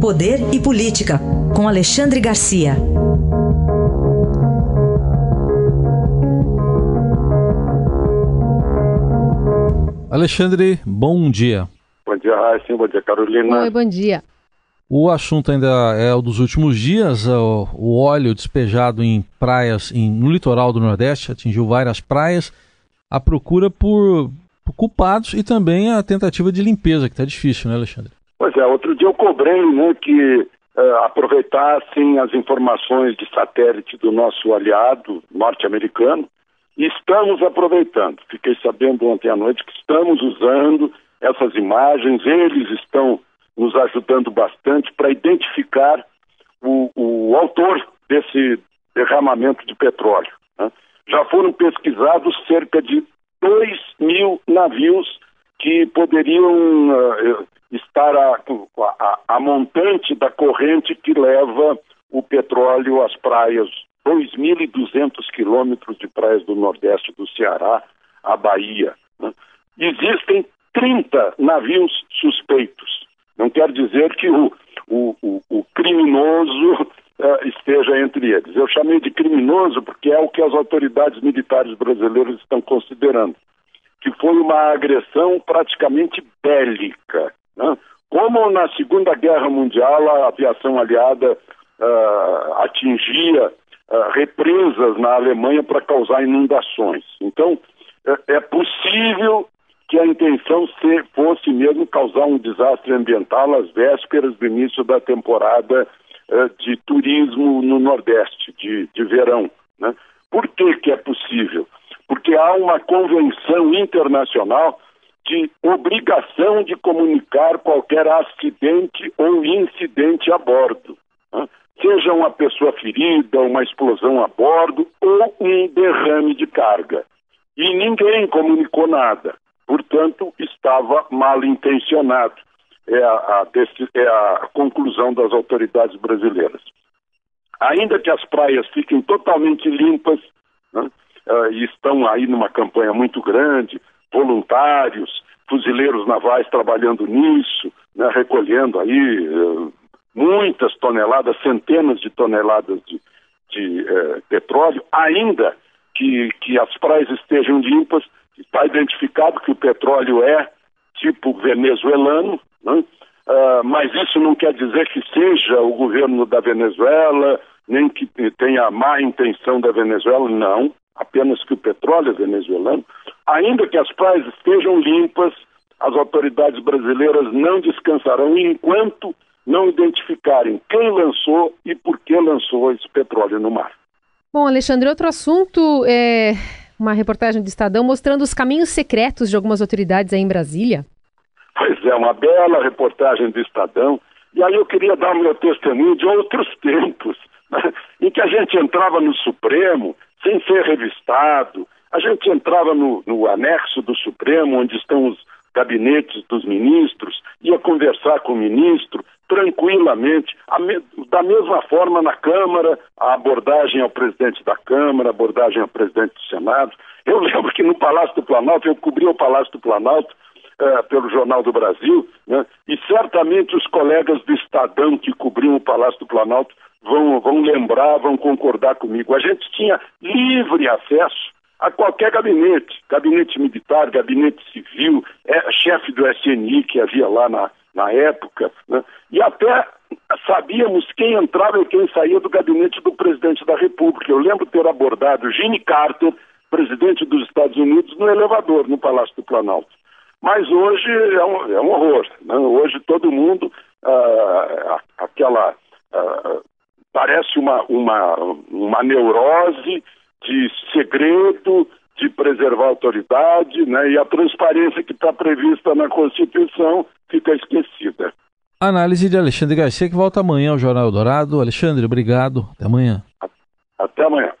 Poder e Política, com Alexandre Garcia. Alexandre, bom dia. Bom dia, Raíssa. Bom dia, Carolina. Oi, bom dia. O assunto ainda é o dos últimos dias. O, óleo despejado em praias em, no litoral do Nordeste atingiu várias praias. A procura por, por culpados e também a tentativa de limpeza, que está difícil, né, Alexandre? Pois é, outro dia eu cobrei né, que uh, aproveitassem as informações de satélite do nosso aliado norte-americano e estamos aproveitando. Fiquei sabendo ontem à noite que estamos usando essas imagens, eles estão nos ajudando bastante para identificar o, o, autor desse derramamento de petróleo. Né? Já foram pesquisados cerca de 2 mil navios que poderiam uh, estar a, a, a, montante da corrente que leva o petróleo às praias, 2.200 quilômetros de praias do Nordeste do Ceará à Bahia. Né? Existem 30 navios suspeitos. Não quer dizer que o, o, o, o criminoso uh, esteja entre eles. Eu chamei de criminoso porque é o que as autoridades militares brasileiras estão considerando, que foi uma agressão praticamente bélica. Né? Como na Segunda Guerra Mundial a aviação aliada uh, atingia uh, represas na Alemanha para causar inundações. Então, é, é possível que a intenção se, fosse mesmo causar um desastre ambiental às vésperas do início da temporada uh, de turismo no Nordeste, de, de verão. Né? Por que, que é possível? Porque há uma convenção internacional de obrigação de comunicar qualquer acidente ou incidente a bordo. Né? Seja uma pessoa ferida, uma explosão a bordo ou um derrame de carga. E ninguém comunicou nada portanto, estava mal intencionado. É a, a, é a conclusão das autoridades brasileiras. Ainda que as praias fiquem totalmente limpas, né, uh, e estão aí numa campanha muito grande, voluntários, fuzileiros navais trabalhando nisso, né, recolhendo aí uh, muitas toneladas, centenas de toneladas de, de uh, petróleo, ainda que, que as praias estejam limpas, está identificado que o petróleo é tipo venezuelano, né? uh, mas isso não quer dizer que seja o governo da Venezuela, nem que tenha a má intenção da Venezuela, não, apenas que o petróleo é venezuelano. Ainda que as praias estejam limpas, as autoridades brasileiras não descansarão enquanto não identificarem quem lançou e por que lançou esse petróleo no mar. Bom, Alexandre, outro assunto é uma reportagem do Estadão mostrando os caminhos secretos de algumas autoridades aí em Brasília. Pois é, uma bela reportagem do Estadão. E aí eu queria dar o meu testemunho de outros tempos, né, em que a gente entrava no Supremo sem ser revistado, a gente entrava no, no anexo do Supremo, onde estão os gabinetes dos ministros, ia conversar com o ministro tranquilamente. Me, da mesma forma, na Câmara, a abordagem ao presidente da Câmara, a abordagem ao presidente do Senado. Eu lembro que no Palácio do Planalto, eu cobri o Palácio do Planalto uh, pelo Jornal do Brasil, né, e certamente os colegas do Estadão que cobriam o Palácio do Planalto vão, vão lembrar, vão concordar comigo. A gente tinha livre acesso a qualquer gabinete, gabinete militar, gabinete civil, é, chefe do SNI que havia lá na, na época, né? e até sabíamos quem entrava e quem saía do gabinete do presidente da República. Eu lembro ter abordado Jimmy Carter, presidente dos Estados Unidos, no elevador no Palácio do Planalto. Mas hoje é um, é um horror. Né? Hoje todo mundo, ah, aquela. Ah, parece uma, uma, uma neurose de segredo, de preservar a autoridade, né? e a transparência que está prevista na Constituição fica esquecida. Análise de Alexandre Garcia, que volta amanhã ao Jornal Dourado. Alexandre, obrigado. Até amanhã. Até amanhã.